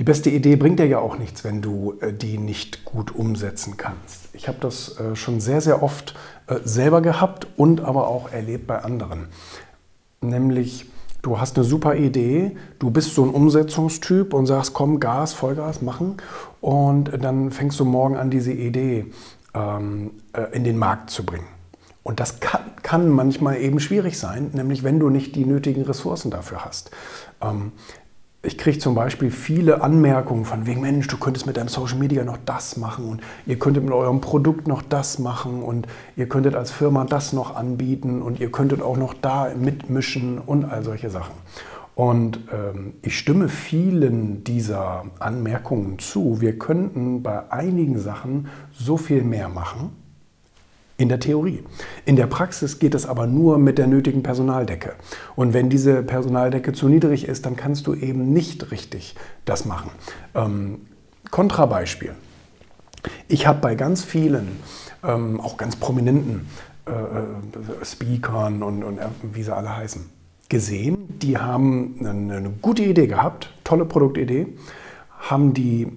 Die beste Idee bringt dir ja auch nichts, wenn du äh, die nicht gut umsetzen kannst. Ich habe das äh, schon sehr, sehr oft äh, selber gehabt und aber auch erlebt bei anderen. Nämlich, du hast eine super Idee, du bist so ein Umsetzungstyp und sagst, komm, Gas, Vollgas machen. Und dann fängst du morgen an, diese Idee ähm, in den Markt zu bringen. Und das kann, kann, manchmal eben schwierig sein, nämlich wenn du nicht die nötigen Ressourcen dafür hast. Ähm, ich kriege zum Beispiel viele Anmerkungen von wegen, Mensch, du könntest mit deinem Social Media noch das machen und ihr könntet mit eurem Produkt noch das machen und ihr könntet als Firma das noch anbieten und ihr könntet auch noch da mitmischen und all solche Sachen. Und ähm, ich stimme vielen dieser Anmerkungen zu. Wir könnten bei einigen Sachen so viel mehr machen in der Theorie. In der Praxis geht es aber nur mit der nötigen Personaldecke. Und wenn diese Personaldecke zu niedrig ist, dann kannst du eben nicht richtig das machen. Ähm, Kontrabeispiel. Ich habe bei ganz vielen, ähm, auch ganz prominenten äh, äh, Speakern und, und äh, wie sie alle heißen, gesehen, die haben eine, eine gute Idee gehabt, tolle Produktidee, haben die,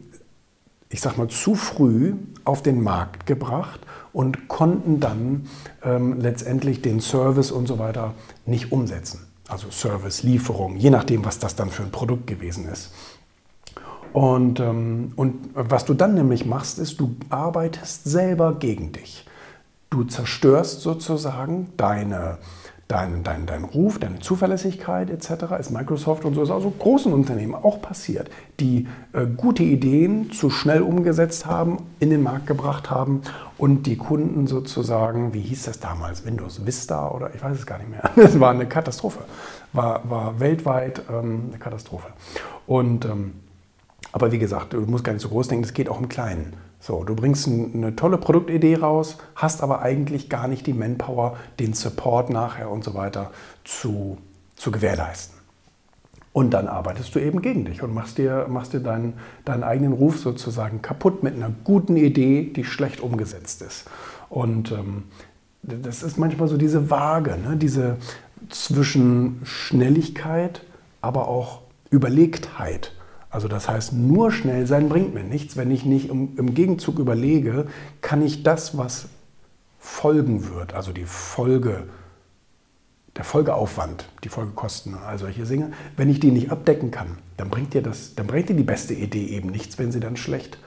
ich sag mal, zu früh auf den Markt gebracht und konnten dann ähm, letztendlich den Service und so weiter nicht umsetzen. Also Service, Lieferung, je nachdem, was das dann für ein Produkt gewesen ist. Und, ähm, und was du dann nämlich machst, ist, du arbeitest selber gegen dich. Du zerstörst sozusagen deine, dein, dein, dein Ruf, deine Zuverlässigkeit etc. ist Microsoft und so ist also großen Unternehmen auch passiert, die äh, gute Ideen zu schnell umgesetzt haben, in den Markt gebracht haben und die Kunden sozusagen, wie hieß das damals, Windows Vista oder ich weiß es gar nicht mehr, das war eine Katastrophe, war, war weltweit ähm, eine Katastrophe. Und ähm, aber wie gesagt, du musst gar nicht so groß denken, es geht auch im Kleinen. So, du bringst eine tolle Produktidee raus, hast aber eigentlich gar nicht die Manpower, den Support nachher und so weiter zu, zu gewährleisten. Und dann arbeitest du eben gegen dich und machst dir, machst dir deinen, deinen eigenen Ruf sozusagen kaputt mit einer guten Idee, die schlecht umgesetzt ist. Und ähm, das ist manchmal so diese Waage, ne? diese zwischen Schnelligkeit, aber auch Überlegtheit. Also das heißt, nur schnell sein bringt mir nichts, wenn ich nicht im, im Gegenzug überlege, kann ich das, was folgen wird, also die Folge, der Folgeaufwand, die Folgekosten, all solche Dinge, wenn ich die nicht abdecken kann, dann bringt dir das, dann bringt dir die beste Idee eben nichts, wenn sie dann schlecht,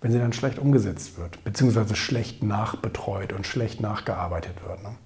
wenn sie dann schlecht umgesetzt wird, beziehungsweise schlecht nachbetreut und schlecht nachgearbeitet wird. Ne?